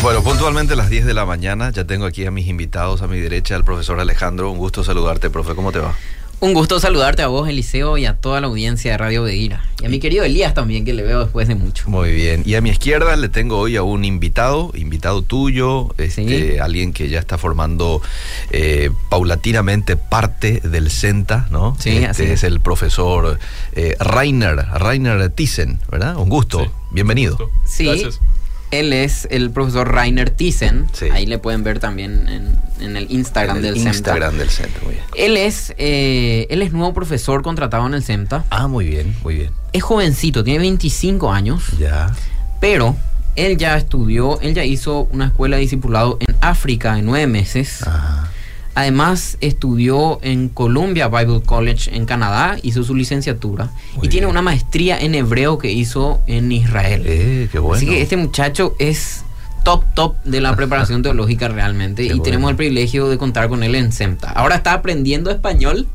Bueno, puntualmente a las 10 de la mañana ya tengo aquí a mis invitados a mi derecha, el profesor Alejandro. Un gusto saludarte, profe. ¿Cómo te va? Un gusto saludarte a vos, Eliseo, y a toda la audiencia de Radio Beguira. Y a mi querido Elías también, que le veo después de mucho. Muy bien. Y a mi izquierda le tengo hoy a un invitado, invitado tuyo, este, alguien que ya está formando eh, paulatinamente parte del CENTA, ¿no? Sí, este así es. es. el profesor eh, Rainer, Rainer Thyssen, ¿verdad? Un gusto. Sí. Bienvenido. Gusto. Sí, Gracias. Él es el profesor Rainer Thyssen. Sí. Ahí le pueden ver también en, en el Instagram En el del CEMTA. Instagram del CENTA, muy bien. Él es, eh, él es nuevo profesor contratado en el CEMTA. Ah, muy bien, muy bien. Es jovencito, tiene 25 años, Ya. pero él ya estudió, él ya hizo una escuela de discipulado en África en nueve meses. Ajá. Además, estudió en Columbia Bible College en Canadá, hizo su licenciatura Muy y tiene bien. una maestría en hebreo que hizo en Israel. Eh, qué bueno. Así que este muchacho es top, top de la preparación teológica realmente Qué y bueno. tenemos el privilegio de contar con él en SEMTA. Ahora está aprendiendo español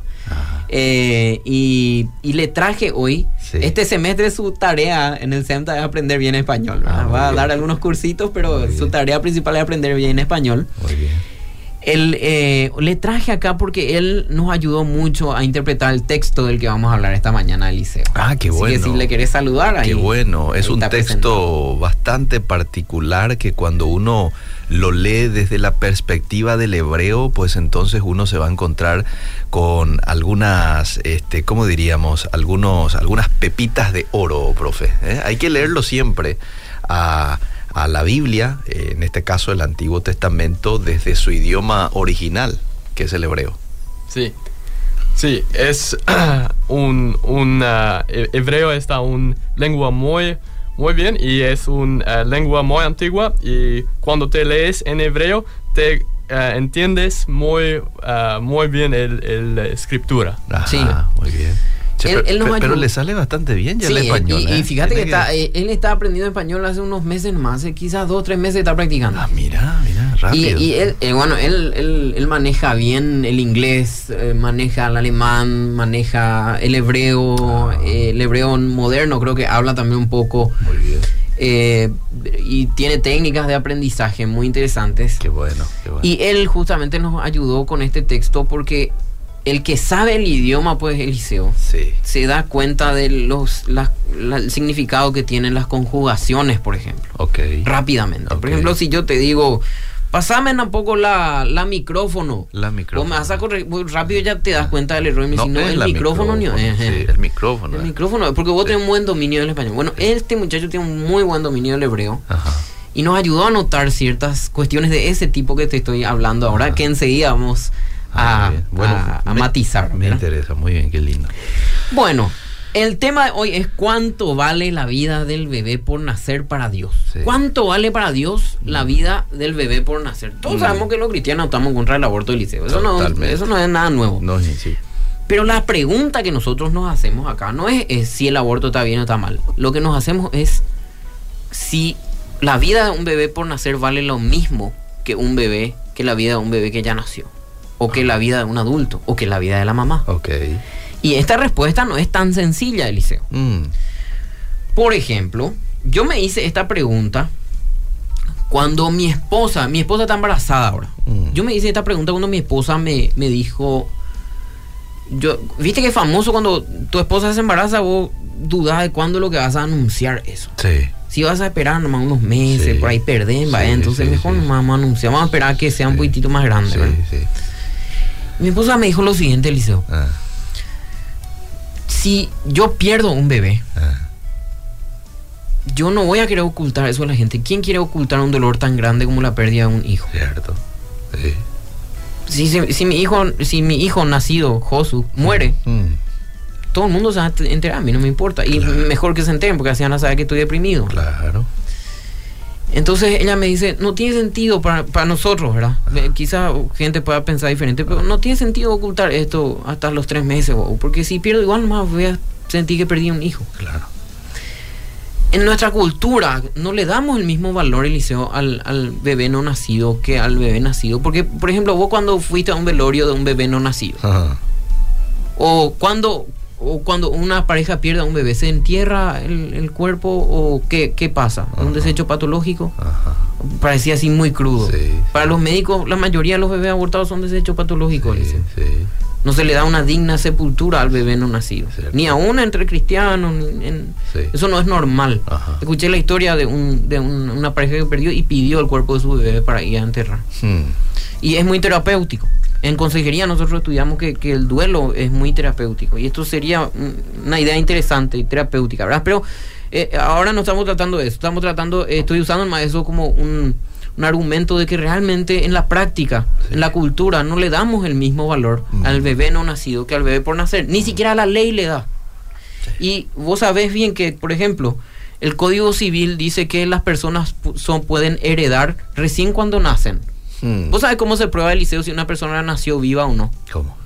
eh, y, y le traje hoy, Sí. este semestre su tarea en el SEMTA es aprender bien español. Ah, Va a bien. dar algunos cursitos, pero Muy su bien. tarea principal es aprender bien español. Muy bien. Él, eh, le traje acá porque él nos ayudó mucho a interpretar el texto del que vamos a hablar esta mañana, Eliseo. Ah, qué Así bueno. que si le querés saludar ahí. Qué bueno, es un texto bastante particular que cuando uno lo lee desde la perspectiva del hebreo, pues entonces uno se va a encontrar con algunas, este, ¿cómo diríamos? Algunos, algunas pepitas de oro, profe. ¿eh? Hay que leerlo siempre a, a la Biblia, eh, en este caso el Antiguo Testamento, desde su idioma original, que es el hebreo. Sí. Sí, es un, un he- hebreo está un lengua muy muy bien y es una lengua muy antigua y cuando te lees en hebreo te ah, entiendes muy ah, muy bien el, el escritura. Ajá, Sí. muy bien. Che, Él- pero, él nos pero- pero ayudó. le sale bastante bien ya Sí, el español. y, y ¿eh? fíjate que, está, él está aprendiendo español hace unos meses más, eh, quizás dos o tres meses está practicando. Ah, mira, mira, Y, rápido. y él, eh, bueno, él, él, él maneja bien el inglés, maneja el alemán, maneja el hebreo, Ah. el hebreo moderno, creo que habla también un poco. Muy bien. eh, y tiene técnicas de aprendizaje muy interesantes. Qué bueno, qué bueno. Y él justamente nos ayudó con este texto porque el que sabe el idioma, pues, Eliseo, sí. se da cuenta de los las- la- el significado que tienen las conjugaciones, por ejemplo, Ok. rápidamente. Por ejemplo, si yo te digo, pasame un poco la, la micrófono. La micrófono. me vas a corregir muy rápido ya te das cuenta del error y me dices, no, es el micrófono, ni sí, el micrófono. El eh. micrófono, porque vos Sí. tenés un buen dominio del español. Bueno, este muchacho tiene un muy buen dominio del hebreo Ajá. y nos ayudó a notar ciertas cuestiones de ese tipo que te estoy hablando ahora, Ajá. que enseguida vamos a, bien. Bueno, a- a me- matizar. Me ¿verdad? interesa, muy bien, qué lindo. Bueno, el tema de hoy es cuánto vale la vida del bebé por nacer para Dios. Sí. ¿Cuánto vale para Dios la vida del bebé por nacer? Todos Mm. sabemos que los cristianos estamos en contra del aborto del liceo. Eso no, eso no es nada nuevo. No, sí, sí. Pero la pregunta que nosotros nos hacemos acá no es, es si el aborto está bien o está mal. Lo que nos hacemos es si la vida de un bebé por nacer vale lo mismo que un bebé, que la vida de un bebé que ya nació. O que la vida de un adulto. O que la vida de la mamá. Ok. Y esta respuesta no es tan sencilla, Eliseo. Mm, Por ejemplo, yo me hice esta pregunta cuando mi esposa, mi esposa está embarazada ahora. Mm. Yo me hice esta pregunta cuando mi esposa me, me dijo, yo, viste que es famoso cuando tu esposa se embaraza, vos dudás de cuándo lo que vas a anunciar eso. sí. Si vas a esperar nomás unos meses, Sí. por ahí perdés. Sí, entonces sí, mejor nomás vamos a anunciar, vamos a esperar a que sea un poquitito más grande. Sí, ¿verdad? Mi esposa me dijo lo siguiente, Eliseo, Ah, si yo pierdo un bebé, ah. Yo no voy a querer ocultar eso a la gente. ¿Quién quiere ocultar un dolor tan grande como la pérdida de un hijo? Cierto. Sí. Si, si, si mi hijo, si mi hijo nacido, Josu, muere, Mm, todo el mundo se va a enterar, a mí no me importa. Y Claro. mejor que se enteren porque así van a saber que estoy deprimido. claro. Entonces ella me dice, no tiene sentido para, para nosotros, ¿verdad? Eh, Quizá gente pueda pensar diferente, pero no tiene sentido ocultar esto hasta los tres meses, o- porque si pierdo igual más voy a sentir que perdí un hijo. Claro. En nuestra cultura no le damos el mismo valor, Eliseo, al, al bebé no nacido que al bebé nacido. Porque, por ejemplo, vos cuando fuiste a un velorio de un bebé no nacido, Ajá. o cuando, o cuando una pareja pierde a un bebé, ¿se entierra el, el cuerpo o qué, qué pasa? ¿Un Ajá. desecho patológico? Ajá. Parecía así muy crudo. Sí, Para sí. los médicos, la mayoría de los bebés abortados son desechos patológicos. Sí. No se le da una digna sepultura al bebé no nacido. Cierto. Ni aún entre cristianos. ni en-. Eso no es normal. Ajá. Escuché la historia de, un, de un- una pareja que perdió y pidió el cuerpo de su bebé para ir a enterrar. Hmm. Y es muy terapéutico. En consejería nosotros estudiamos que, que el duelo es muy terapéutico. Y esto sería una idea interesante y terapéutica, ¿verdad? Pero eh, ahora no estamos tratando de eso. Estamos tratando, eh, estoy usando más eso como un, un argumento de que realmente en la práctica, Sí. en la cultura, no le damos el mismo valor Mm. al bebé no nacido que al bebé por nacer. Ni siquiera la ley le da. Y vos sabés bien que, por ejemplo, el Código Civil dice que las personas son, pueden heredar recién cuando nacen. Hmm. ¿Vos sabés cómo se prueba el liceo si una persona nació viva o no? ¿Cómo?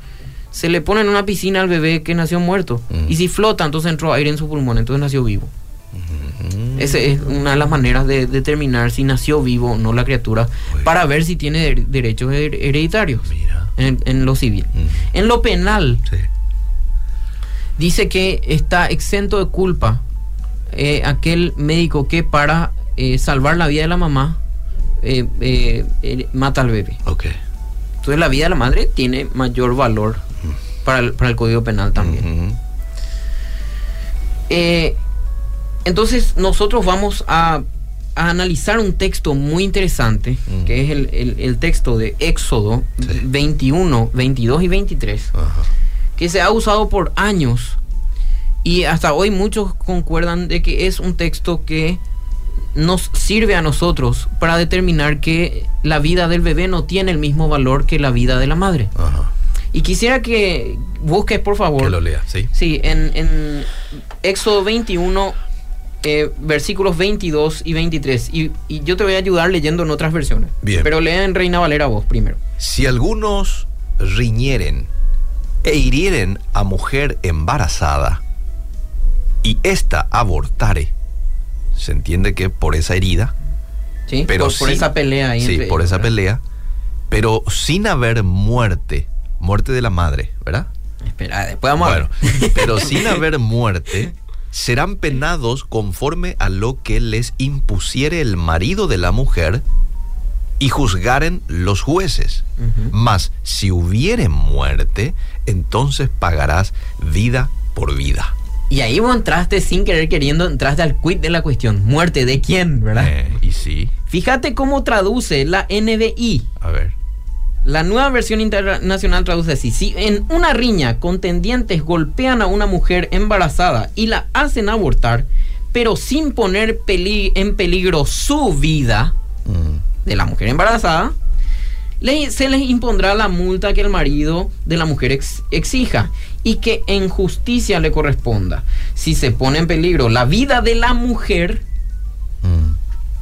Se le pone en una piscina al bebé que nació muerto. Mm. Y si flota, entonces entró aire en su pulmón, entonces nació vivo. Mm. Esa es una de las maneras de determinar si nació vivo o no la criatura para ver si tiene der- derechos her- hereditarios Mira. en, en lo civil. En lo penal, Sí. dice que está exento de culpa eh, aquel médico que para eh, salvar la vida de la mamá eh, eh, eh, mata al bebé. Ok. Entonces la vida de la madre tiene mayor valor para el, para el Código Penal también. Entonces nosotros vamos a, a analizar un texto muy interesante, Mm. que es el, el- el texto de Éxodo Sí. 21, 22 y 23, Ajá. que se ha usado por años y hasta hoy muchos concuerdan de que es un texto que nos sirve a nosotros para determinar que la vida del bebé no tiene el mismo valor que la vida de la madre. Ajá. Y quisiera que busques, por favor, Que lo lea, ¿sí? Sí, en, en Éxodo 21, eh, versículos 22 y 23. Y, y yo te voy a ayudar leyendo en otras versiones. Bien. Pero lea en Reina Valera vos primero. Si algunos riñeren e hirieren a mujer embarazada y ésta abortare, se entiende que por esa herida, ¿Sí? pero por, por sin- esa pelea ahí. sí, entre por esa ¿verdad? pelea, pero sin haber muerte, muerte de la madre, ¿verdad? Espera, después vamos Bueno, a ver. pero sin haber muerte, serán penados conforme a lo que les impusiere el marido de la mujer y juzgaren los jueces. Ujú. Mas si hubiere muerte, entonces pagarás vida por vida. Y ahí vos entraste sin querer queriendo, entraste al quid de la cuestión. ¿Muerte de quién, verdad? Eh, y sí, Fíjate cómo traduce la NBI. a ver. La nueva versión internacional traduce así. Si en una riña contendientes golpean a una mujer embarazada y la hacen abortar, pero sin poner peli- en peligro su vida Mm, de la mujer embarazada, le- se les impondrá la multa que el marido de la mujer ex- exija y que en justicia le corresponda. Si se pone en peligro la vida de la mujer, mm.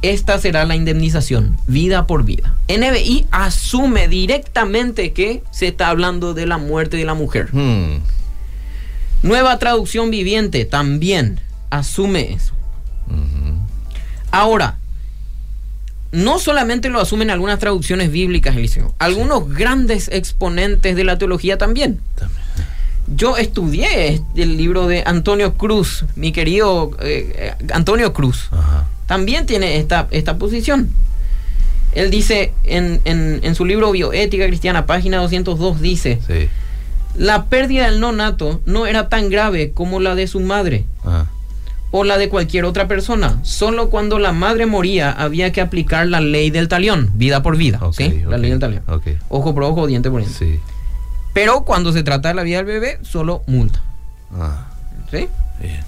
esta será la indemnización, vida por vida. NBI asume directamente que se está hablando de la muerte de la mujer. Mm, Nueva traducción viviente también asume eso. ujú. Ahora, no solamente lo asumen algunas traducciones bíblicas, Eliseo, algunos grandes exponentes de la teología también. También. Yo estudié el libro de Antonio Cruz, mi querido eh, eh, Antonio Cruz. Ajá. también tiene esta, esta posición. Él dice en, en- en su libro Bioética Cristiana, página 202, dice, Sí. la pérdida del no nato no era tan grave como la de su madre Ah, o la de cualquier otra persona. Solo cuando la madre moría había que aplicar la ley del talión, vida por vida. La ley del talión. Ojo por ojo, diente por diente. Sí. Pero cuando se trata de la vida del bebé, solo multa. Ah, ¿sí? bien.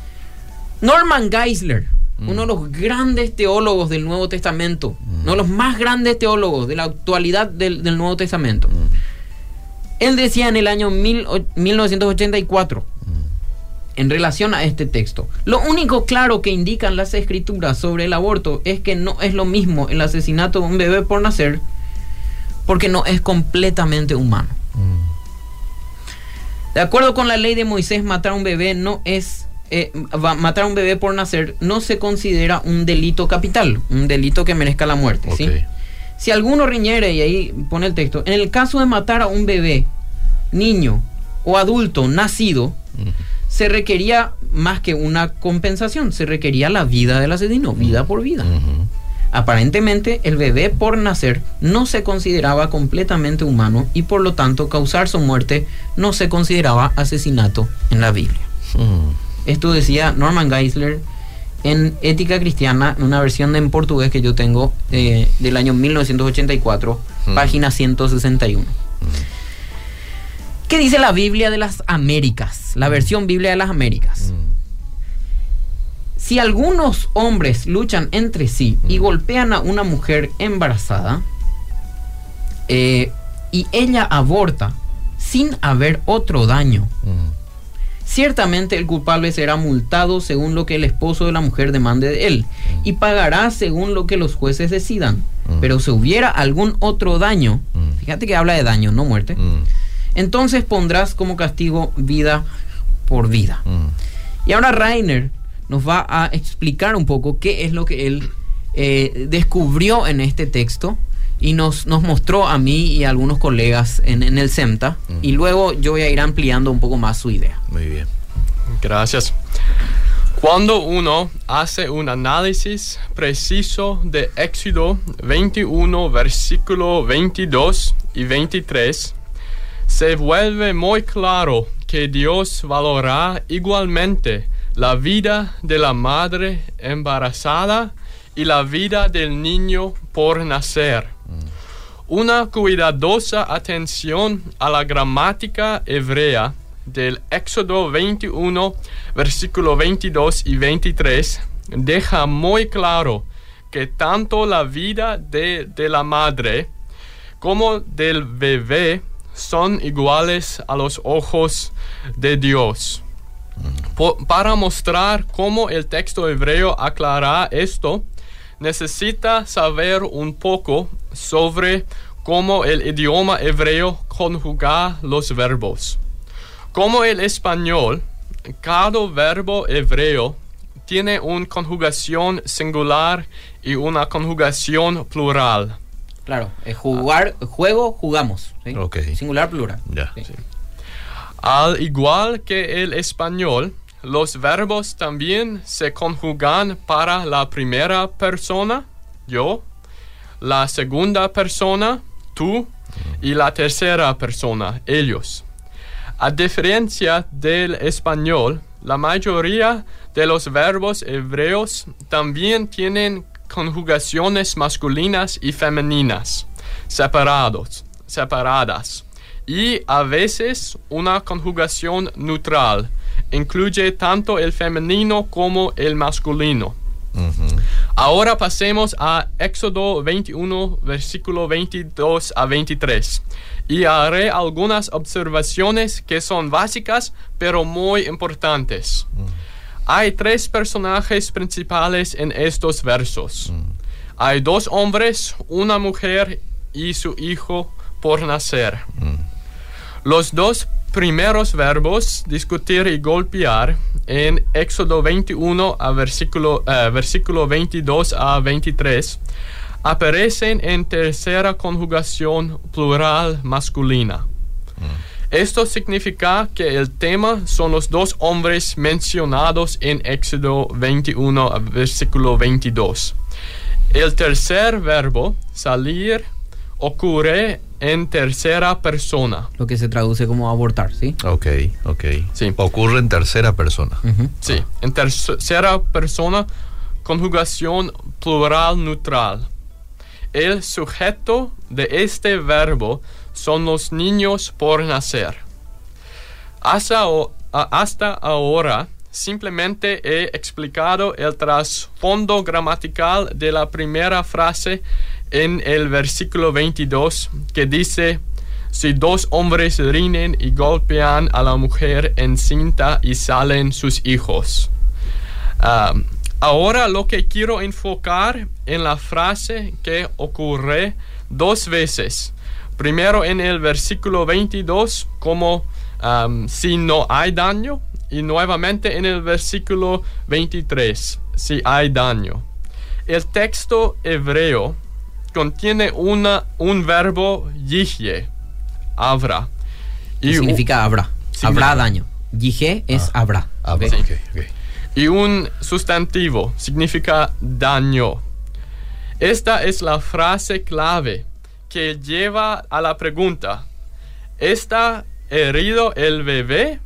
Norman Geisler, Mm. uno de los grandes teólogos del Nuevo Testamento, Mm. uno de los más grandes teólogos de la actualidad del, del Nuevo Testamento. Mm, Él decía en el año mil o- 1984, mm. En relación a este texto, lo único claro que indican las escrituras sobre el aborto es que no es lo mismo el asesinato de un bebé por nacer, porque no es completamente humano. Mm. De acuerdo con la ley de Moisés, matar a un bebé no es eh, matar a un bebé por nacer no se considera un delito capital, un delito que merezca la muerte. ¿sí? Si alguno riñere, y ahí pone el texto, en el caso de matar a un bebé, niño o adulto nacido, Mm. Se requería más que una compensación, se requería la vida del asesino, vida por vida. Aparentemente, el bebé por nacer no se consideraba completamente humano y por lo tanto causar su muerte no se consideraba asesinato en la Biblia. Esto decía Norman Geisler en Ética Cristiana, una versión en portugués que yo tengo eh, del año 1984, Mm. página 161. ¿Qué dice la Biblia de las Américas? La versión Biblia de las Américas. Mm. Si algunos hombres luchan entre sí y Mm. golpean a una mujer embarazada eh, y ella aborta sin haber otro daño, Mm. ciertamente el culpable será multado según lo que el esposo de la mujer demande de él y pagará según lo que los jueces decidan. Mm. Pero si hubiera algún otro daño, Mm. fíjate que habla de daño, no muerte, Mm. Entonces pondrás como castigo vida por vida. Mm. Y ahora Rainer nos va a explicar un poco qué es lo que él eh, descubrió en este texto y nos, nos mostró a mí y a algunos colegas en, en el CEMTA. Ujú. Y luego yo voy a ir ampliando un poco más su idea. Muy bien. Gracias. Cuando uno hace un análisis preciso de Éxodo 21, versículo 22 y 23, se vuelve muy claro que Dios valora igualmente la vida de la madre embarazada y la vida del niño por nacer. Una cuidadosa atención a la gramática hebrea del Éxodo 21, versículo 22 y 23 deja muy claro que tanto la vida de, de la madre como del bebé son iguales a los ojos de Dios. Para mostrar cómo el texto hebreo aclara esto, necesita saber un poco sobre cómo el idioma hebreo conjuga los verbos. Como el español, cada verbo hebreo tiene una conjugación singular y una conjugación plural. Claro, es jugar, juego, jugamos. Singular, plural. Ya. Sí. Al igual que el español, los verbos también se conjugan para la primera persona, yo, la segunda persona, tú, y la tercera persona, ellos. A diferencia del español, la mayoría de los verbos hebreos también tienen conjugaciones masculinas y femeninas, separados, separadas, y a veces una conjugación neutral. Incluye tanto el femenino como el masculino. Ahora pasemos a Éxodo 21, versículo 22 a 23. Y haré algunas observaciones que son básicas, pero muy importantes. Hay tres personajes principales en estos versos. Hay dos hombres, una mujer y su hijo por nacer. Los dos primeros verbos, discutir y golpear, en Éxodo 21 a versículo, eh, versículo 22 a 23, aparecen en tercera conjugación plural masculina. Esto significa que el tema son los dos hombres mencionados en Éxodo 21 a versículo 22. El tercer verbo, salir, ocurre en tercera persona. Lo que se traduce como abortar, ¿sí? Ok, ok. Sí. Ocurre en tercera persona. Sí, en tercera persona, conjugación plural neutral. El sujeto de este verbo son los niños por nacer. Hasta, ahora simplemente he explicado el trasfondo gramatical de la primera frase en el versículo 22 que dice, si dos hombres riñen y golpean a la mujer encinta y salen sus hijos. Ah, ahora lo que quiero enfocar en la frase que ocurre dos veces. Primero en el versículo 22 como si no hay daño y nuevamente en el versículo 23 si hay daño. El texto hebreo contiene una, un verbo habrá. ¿Qué Y significa habrá? Sí, habrá daño. Yige es Ah. habrá. Ah. Y un sustantivo significa daño. Esta es la frase clave que lleva a la pregunta, ¿está herido el bebé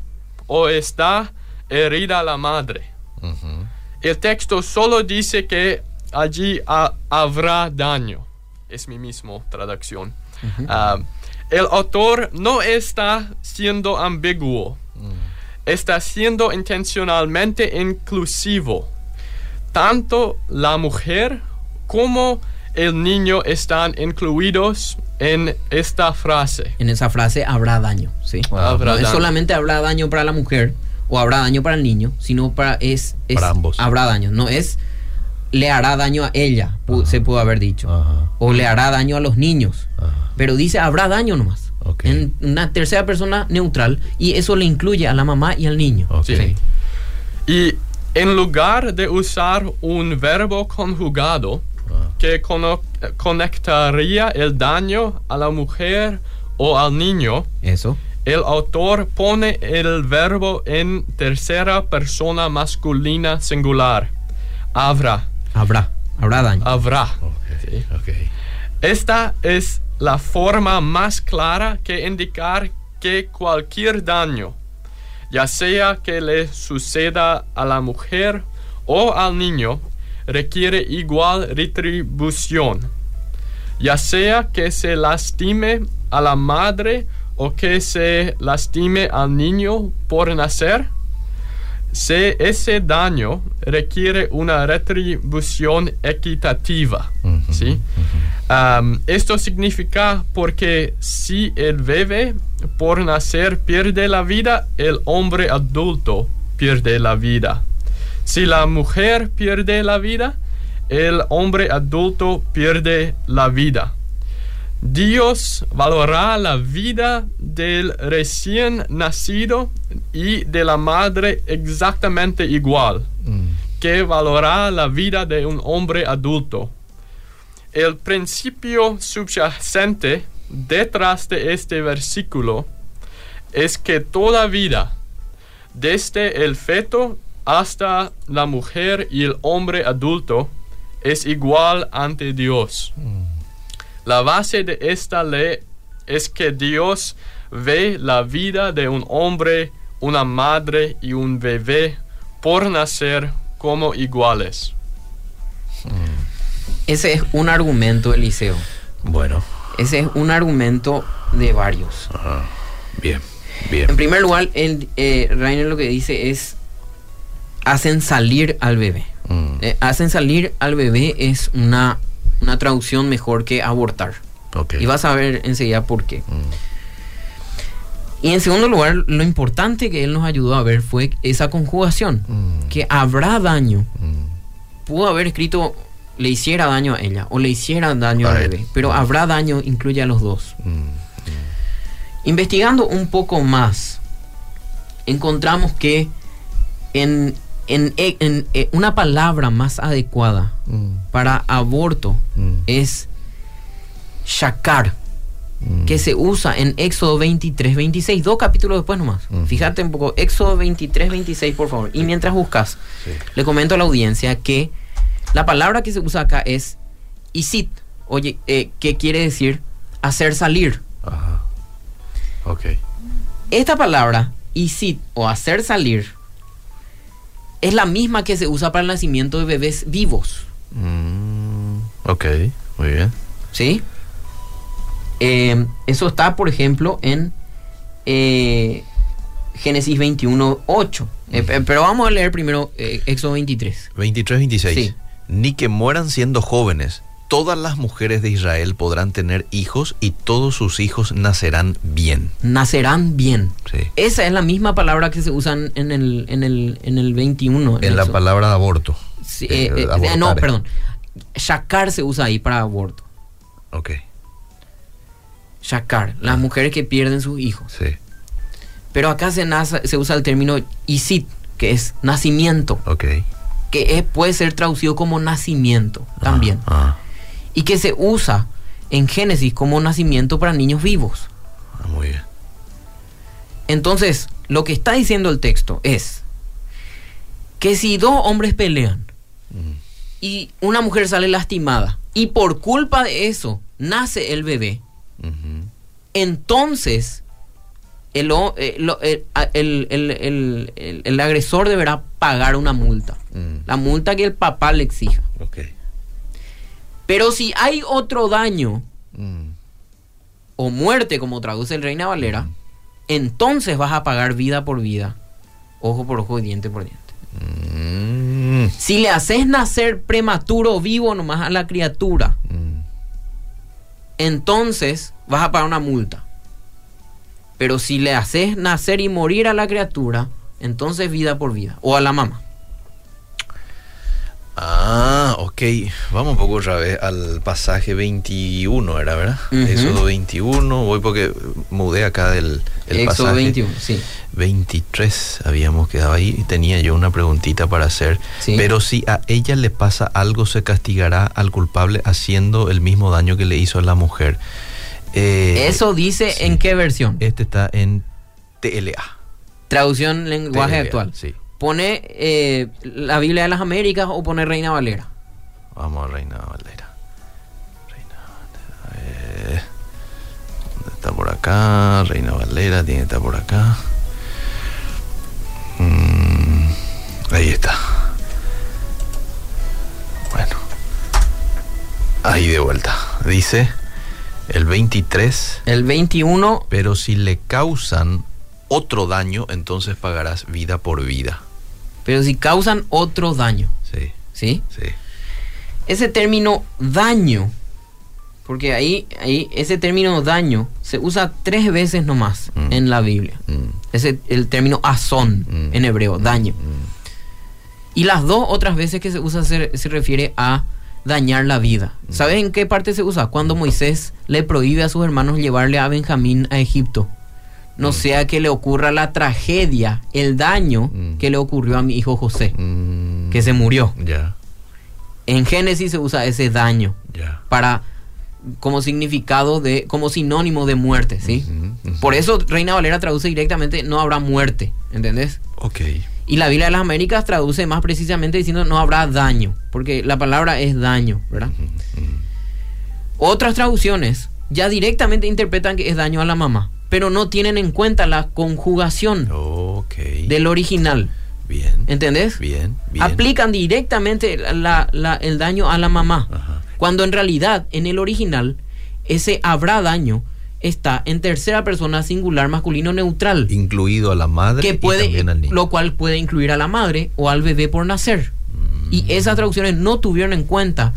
o está herida la madre? El texto solo dice que allí ha- habrá daño. Es mi mismo traducción. Ah, el autor no está siendo ambiguo. Está siendo intencionalmente inclusivo. Tanto la mujer como el niño están incluidos en esta frase. En esa frase habrá daño, ¿sí? Habrá no es daño. solamente habrá daño para la mujer o habrá daño para el niño, sino para es, es- Para ambos. habrá daño, no es le hará daño a ella, se pudo haber dicho, Ajá. o le hará daño a los niños, Ajá. pero dice habrá daño nomás. Ok. En una tercera persona neutral y eso le incluye a la mamá y al niño. Ok. Sí. Y en lugar de usar un verbo conjugado. Que cono- conectaría el daño a la mujer o al niño, Eso. el autor pone el verbo en tercera persona masculina singular. Habrá. Habrá, habrá daño. Habrá. Ok, Sí. ok. Esta es la forma más clara que indicar que cualquier daño, ya sea que le suceda a la mujer o al niño, requiere igual retribución. Ya sea que se lastime a la madre o que se lastime al niño por nacer, se ese daño requiere una retribución equitativa. ¿sí? Um, esto significa porque si el bebé por nacer pierde la vida, el hombre adulto pierde la vida. Si la mujer pierde la vida, el hombre adulto pierde la vida. Dios valorará la vida del recién nacido y de la madre exactamente igual Mm. que valorará la vida de un hombre adulto. El principio subyacente detrás de este versículo es que toda vida, desde el feto hasta la mujer y el hombre adulto, es igual ante Dios. La base de esta ley es que Dios ve la vida de un hombre, una madre y un bebé por nacer como iguales. Ese es un argumento, Eliseo. Bueno, Ese es un argumento de varios. ajá. bien, En bien. primer lugar, el, eh, Rainer lo que dice es hacen salir al bebé. Mm, Eh, hacen salir al bebé es una, una traducción mejor que abortar. Y vas a ver enseguida por qué. Mm, Y en segundo lugar, lo importante que él nos ayudó a ver fue esa conjugación. mm, Que habrá daño. Pudo haber escrito le hiciera daño a ella o le hiciera daño al bebé. Pero habrá daño incluye a los dos. Investigando un poco más, encontramos que en, en- en- en una palabra más adecuada mm, para aborto mm, es shakar, mm. que se usa en Éxodo 23, 26, dos capítulos después nomás. Fíjate un poco, Éxodo 23, 26, por favor. Y mientras buscas, Sí. le comento a la audiencia que la palabra que se usa acá es isit, oye, eh, que quiere decir hacer salir. Ajá. Ok. Esta palabra, isit o hacer salir, es la misma que se usa para el nacimiento de bebés vivos. Mm, ok, muy bien. ¿Sí? Eh, eso está, por ejemplo, en eh, Génesis 21, 8. Eh, pe- pero vamos a leer primero Éxodo 23. 23, 26. Sí. Ni que mueran siendo jóvenes. Todas las mujeres de Israel podrán tener hijos y todos sus hijos nacerán bien. Nacerán bien. Sí. Esa es la misma palabra que se usa en el, en el, en el 21. En la palabra de aborto. Sí, Eh, eh, eh, no, perdón. Shakar se usa ahí para aborto. Ok, Shakar, las mujeres que pierden sus hijos. sí. Pero acá se, nace- se usa el término isit, que es nacimiento, Ok. que es- puede ser traducido como nacimiento también. Ah, Y que se usa en Génesis como nacimiento para niños vivos. ah, muy bien. Entonces, lo que está diciendo el texto es que si dos hombres pelean Mm. y una mujer sale lastimada y por culpa de eso nace el bebé, entonces el, eh, eh, el- el- el- agresor deberá pagar una multa. Mm. La multa que el papá le exija. Pero si hay otro daño Mm. o muerte, como traduce el Reina Valera, entonces vas a pagar vida por vida, ojo por ojo y diente por diente. Mm. Si le haces nacer prematuro vivo nomás a la criatura, Mm. entonces vas a pagar una multa. Pero si le haces nacer y morir a la criatura, entonces vida por vida. O a la mamá. Ah, ok. Vamos un poco otra vez al pasaje 21, ¿era verdad? Ujú. Éxodo 21. Voy porque mudé acá del el Éxodo pasaje. 21, sí. 23 habíamos quedado ahí y tenía yo una preguntita para hacer. Sí. Pero si a ella le pasa algo, se castigará al culpable haciendo el mismo daño que le hizo a la mujer. Eh, Eso dice sí. en qué versión. Este está en TLA. Traducción lenguaje TLA, actual. Sí. Pone eh, la Biblia de las Américas o pone Reina Valera. Vamos a Reina Valera. Reina Valera. ¿Dónde está por acá? Reina Valera tiene que estar por acá. Mm, ahí está. Bueno. Ahí de vuelta. Dice el 23. El 21, Pero si le causan otro daño, entonces pagarás vida por vida. Pero si causan otro daño. Sí, ¿Sí? sí. Ese término daño, porque ahí, ahí ese término daño se usa tres veces nomás Mm. en la Biblia. Mm, Ese, el término azón Mm. en hebreo, daño. mm. Y las dos otras veces que se usa se, se refiere a dañar la vida. ¿Sabes en qué parte se usa? Cuando Moisés le prohíbe a sus hermanos llevarle a Benjamín a Egipto. No Mm. sea que le ocurra la tragedia, el daño Mm. que le ocurrió a mi hijo José, Mm, que se murió. En Génesis se usa ese daño para como significado de como sinónimo de muerte, ¿sí? Por eso Reina Valera traduce directamente no habrá muerte, ¿entendés? Ok. Y la Biblia de las Américas traduce más precisamente diciendo no habrá daño, porque la palabra es daño, ¿verdad? Otras traducciones ya directamente interpretan que es daño a la mamá, pero no tienen en cuenta la conjugación del original, Bien. ¿entendés? Bien, bien. Aplican directamente la- la- el daño a la mamá, Ajá. cuando en realidad en el original ese habrá daño está en tercera persona singular masculino neutral. Incluido a la madre que y puede, también al niño. lo cual puede incluir a la madre o al bebé por nacer. Mm. Y esas traducciones no tuvieron en cuenta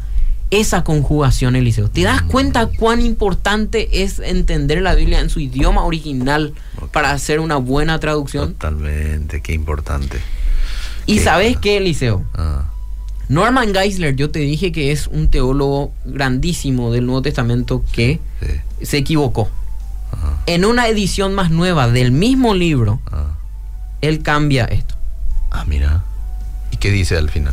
esa conjugación, Eliseo. ¿Te das Mm. cuenta cuán importante es entender la Biblia en su idioma original para hacer una buena traducción? Totalmente, qué importante. Y Qué sabes qué, Eliseo? Ah, Norman Geisler, yo te dije que es un teólogo grandísimo del Nuevo Testamento que sí. se equivocó. En una edición más nueva del mismo libro, Ah. él cambia esto. Ah, mira. ¿Y qué dice al final?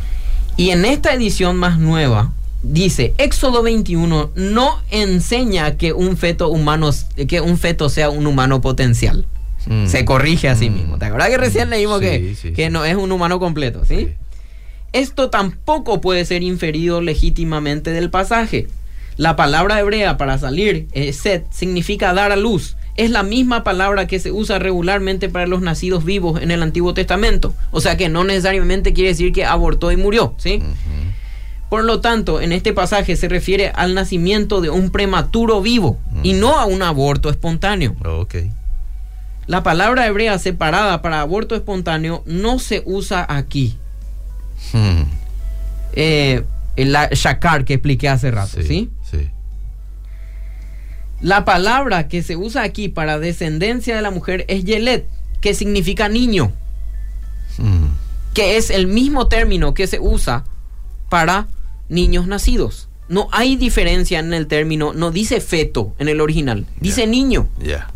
Y en esta edición más nueva dice, Éxodo 21 no enseña que un feto humano que un feto sea un humano potencial. Mm. Se corrige a sí Mm. mismo. ¿Te acuerdas que recién leímos Sí, que, sí, que sí. no es un humano completo, ¿sí? Esto tampoco puede ser inferido legítimamente del pasaje. La palabra hebrea para salir, eh, set, significa dar a luz. Es la misma palabra que se usa regularmente para los nacidos vivos en el Antiguo Testamento. O sea que no necesariamente quiere decir que abortó y murió, ¿sí? Por lo tanto, en este pasaje se refiere al nacimiento de un prematuro vivo y Mm. no a un aborto espontáneo. Ok. La palabra hebrea separada para aborto espontáneo no se usa aquí. Hmm. Eh, la shakar que expliqué hace rato, ¿sí? Sí. La palabra que se usa aquí para descendencia de la mujer es yelet, que significa niño, Hmm. que es el mismo término que se usa para niños nacidos. No hay diferencia en el término, no dice feto en el original, dice niño.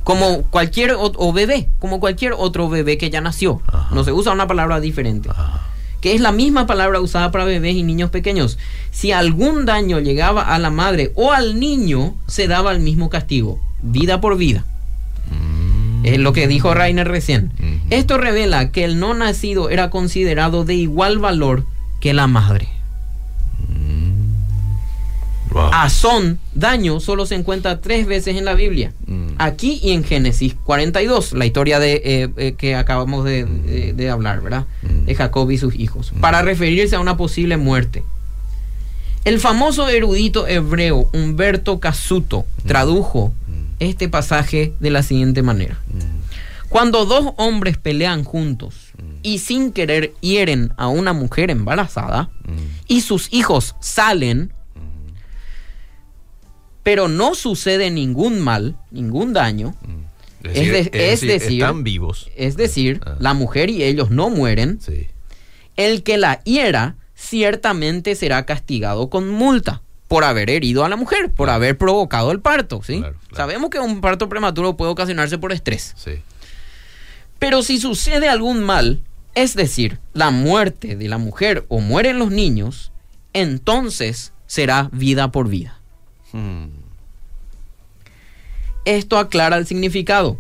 Como cualquier o, o bebé, como cualquier otro bebé que ya nació. Ajá. No se usa una palabra diferente. Que es la misma palabra usada para bebés y niños pequeños. Si algún daño llegaba a la madre o al niño, se daba el mismo castigo. Vida por vida. Mm. Es lo que dijo Rainer recién. Esto revela que el no nacido era considerado de igual valor que la madre. Wow. Ah. Azón, daño, solo se encuentra tres veces en la Biblia. Mm. Aquí y en Génesis 42, la historia de, eh, eh, que acabamos de, de- de hablar, ¿verdad? Mm. De Jacob y sus hijos, para referirse a una posible muerte. El famoso erudito hebreo Humberto Casuto tradujo este pasaje de la siguiente manera. Cuando dos hombres pelean juntos y sin querer hieren a una mujer embarazada y sus hijos salen, pero no sucede ningún mal, ningún daño, Es es de- es decir- están vivos. es decir, Ah. la mujer y ellos no mueren, Sí. el que la hiera ciertamente será castigado con multa por haber herido a la mujer, por haber provocado el parto, ¿sí? Claro, claro. Sabemos que un parto prematuro puede ocasionarse por estrés. Sí. Pero si sucede algún mal, es decir, la muerte de la mujer o mueren los niños, entonces será vida por vida. Hmm. Esto aclara el significado.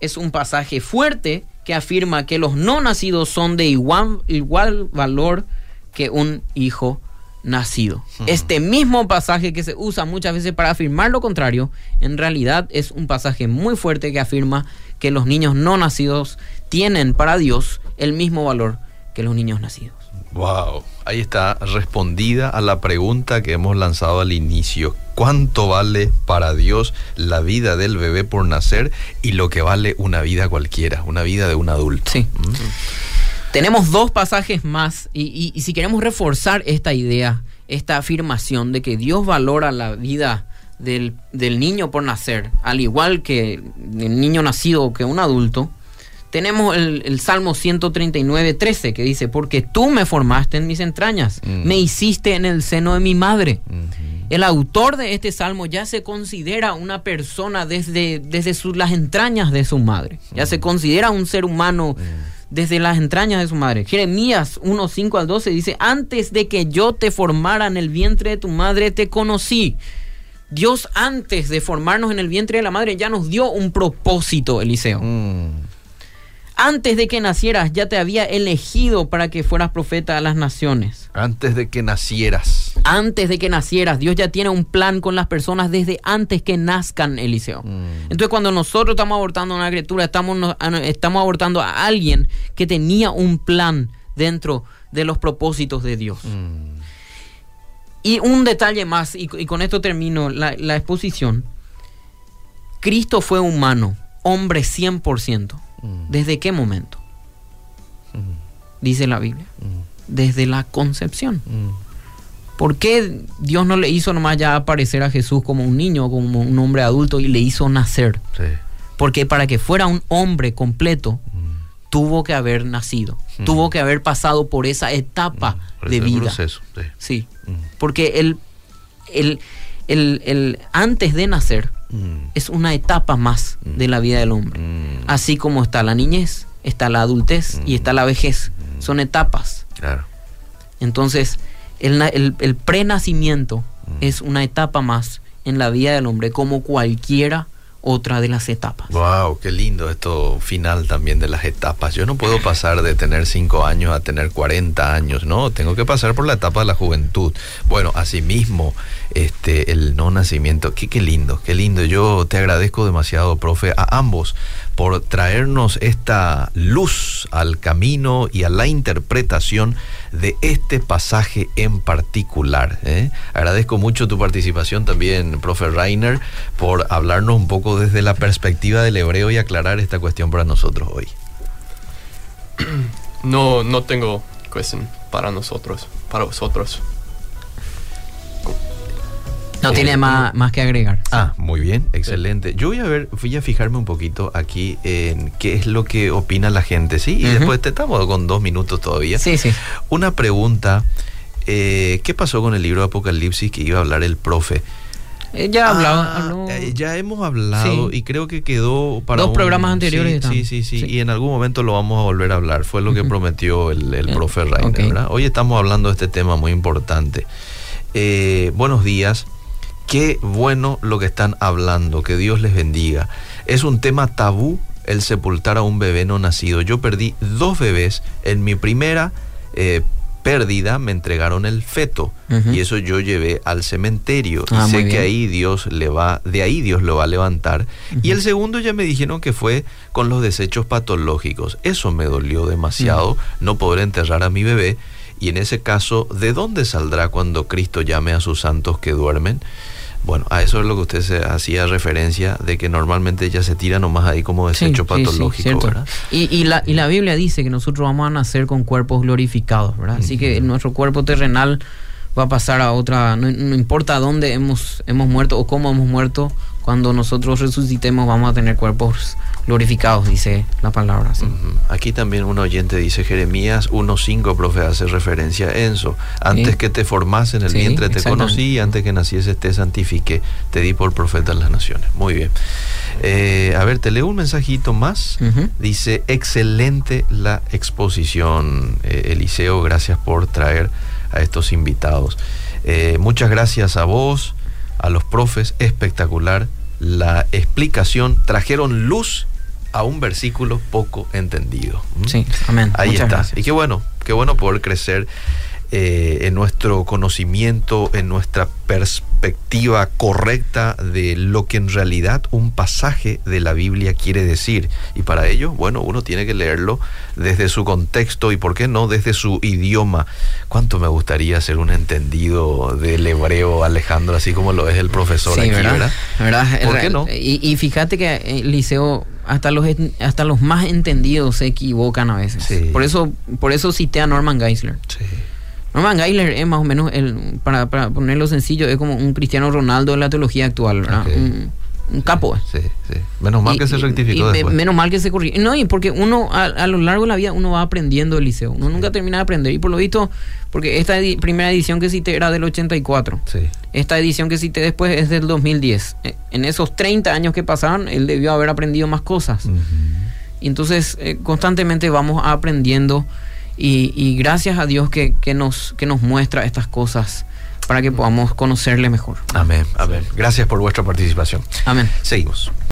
Es un pasaje fuerte que afirma que los no nacidos son de igual, igual valor que un hijo nacido. Este mismo pasaje que se usa muchas veces para afirmar lo contrario, en realidad es un pasaje muy fuerte que afirma que los niños no nacidos tienen para Dios el mismo valor que los niños nacidos. Wow, ahí está respondida a la pregunta que hemos lanzado al inicio. ¿Cuánto vale para Dios la vida del bebé por nacer y lo que vale una vida cualquiera, una vida de un adulto? Sí. Mm. Tenemos dos pasajes más y, y- y si queremos reforzar esta idea, esta afirmación de que Dios valora la vida del, del niño por nacer, al igual que el niño nacido que un adulto, tenemos el, el Salmo 139, 13 que dice, porque tú me formaste en mis entrañas, Mm. me hiciste en el seno de mi madre. El autor de este salmo ya se considera una persona desde, desde su- las entrañas de su madre. Ya se considera un ser humano desde las entrañas de su madre. Jeremías 1, 5 al 12 dice, antes de que yo te formara en el vientre de tu madre, te conocí. Dios antes de formarnos en el vientre de la madre ya nos dio un propósito, Eliseo. Mm. Antes de que nacieras ya te había elegido para que fueras profeta a las naciones. Antes de que nacieras. Antes de que nacieras, Dios ya tiene un plan con las personas desde antes que nazcan, Eliseo. Mm. Entonces, cuando nosotros estamos abortando a una criatura, estamos, estamos abortando a alguien que tenía un plan dentro de los propósitos de Dios. Mm. Y un detalle más, y, y con esto termino la, la exposición. Cristo fue humano, hombre 100%. Mm. ¿Desde qué momento? Mm. Dice la Biblia. Mm. Desde la concepción. ¿Por qué Dios no le hizo nomás ya aparecer a Jesús como un niño, como un hombre adulto y le hizo nacer? Sí. Porque para que fuera un hombre completo, tuvo que haber nacido, tuvo que haber pasado por esa etapa Por de vida. proceso, sí. Sí, porque el, el, el- el antes de nacer Mm. es una etapa más Mm. de la vida del hombre. Mm. Así como está la niñez, está la adultez y está la vejez. Son etapas. Claro. Entonces, el, el, el prenacimiento es una etapa más en la vida del hombre, como cualquiera otra de las etapas. Wow, qué lindo esto final también de las etapas. Yo no puedo pasar de tener 5 años a tener 40 años, no, tengo que pasar por la etapa de la juventud. Bueno, asimismo, este el no nacimiento, qué, qué lindo, qué lindo. Yo te agradezco demasiado, profe, a ambos por traernos esta luz al camino y a la interpretación de este pasaje en particular. ¿eh? Agradezco mucho tu participación también, profe Rainer, por hablarnos un poco desde la perspectiva del hebreo y aclarar esta cuestión para nosotros hoy. No, no tengo cuestión para nosotros, para vosotros. No Eh, tiene más, más que agregar. Ah, muy bien, excelente. Yo voy a ver, voy a fijarme un poquito aquí en qué es lo que opina la gente, ¿sí? Y después te estamos con dos minutos todavía. Sí, sí. Una pregunta, eh, ¿qué pasó con el libro de Apocalipsis que iba a hablar el profe? Eh, ya hablaba. Ah, eh, ya hemos hablado Sí. y creo que quedó para Dos un- programas anteriores Sí, sí, sí, sí. Y en algún momento lo vamos a volver a hablar. Fue lo que prometió el, el profe Rainer, ok. ¿verdad? Hoy estamos hablando de este tema muy importante. Buenos días. Qué bueno lo que están hablando. Que Dios les bendiga. Es un tema tabú el sepultar a un bebé no nacido. Yo perdí dos bebés. En mi primera eh, pérdida me entregaron el feto y eso yo llevé al cementerio Ah, y sé que ahí Dios le va, de ahí Dios lo va a levantar. Y el segundo ya me dijeron que fue con los desechos patológicos. Eso me dolió demasiado, no poder enterrar a mi bebé. Y en ese caso, ¿de dónde saldrá cuando Cristo llame a sus santos que duermen? Bueno, a eso es lo que usted se hacía referencia de que normalmente ya se tira nomás ahí como Sí, desecho sí, sí, patológico, cierto. ¿verdad? Y, y la, y la Biblia dice que nosotros vamos a nacer con cuerpos glorificados, ¿verdad? Así que nuestro cuerpo terrenal va a pasar a otra, no, no importa dónde hemos, hemos muerto o cómo hemos muerto, cuando nosotros resucitemos vamos a tener cuerpos glorificados, dice la palabra. Aquí también un oyente dice Jeremías 1.5, profe, hace referencia a Enzo. Antes Sí. que te formase en el Sí, vientre te conocí y antes que nacieses te santifiqué, te di por profeta en las naciones. Muy bien. Eh, a ver, te leo un mensajito más. Dice, excelente la exposición, eh, Eliseo, gracias por traer a estos invitados. Eh, muchas gracias a vos, a los profes, espectacular la explicación, trajeron luz a un versículo poco entendido. ¿Mm? Sí, amén. Ahí Muchas está. gracias. Y qué bueno, qué bueno poder crecer eh, en nuestro conocimiento, en nuestra perspectiva correcta de lo que en realidad un pasaje de la Biblia quiere decir. Y para ello, bueno, uno tiene que leerlo desde su contexto y, ¿por qué no?, desde su idioma. ¿Cuánto me gustaría ser un entendido del hebreo, Alejandro, así como lo es el profesor Sí, aquí, ¿verdad? ¿verdad? ¿verdad? ¿Por qué no? Y, y fíjate que eh, Liceo, hasta los hasta los más entendidos se equivocan a veces. Sí. Por eso por eso cité a Norman Geisler. Sí. Norman Geisler es más o menos, el, para, para ponerlo sencillo, es como un Cristiano Ronaldo de la teología actual, ¿verdad? Un, un capo. eh. Sí, sí. Menos mal Y- que se rectificó y después. menos mal que se corrigió. No, y porque uno a, a lo largo de la vida uno va aprendiendo el liceo. Uno nunca termina de aprender. Y por lo visto, porque esta edi- primera edición que cité era del 84. Sí. Esta edición que cité después es del 2010. Eh, En esos 30 años que pasaron, él debió haber aprendido más cosas. Y entonces eh, constantemente vamos aprendiendo y, y gracias a Dios que, que nos, que nos muestra estas cosas para que podamos conocerle mejor. Amén, amén. Gracias por vuestra participación. Amén. Seguimos.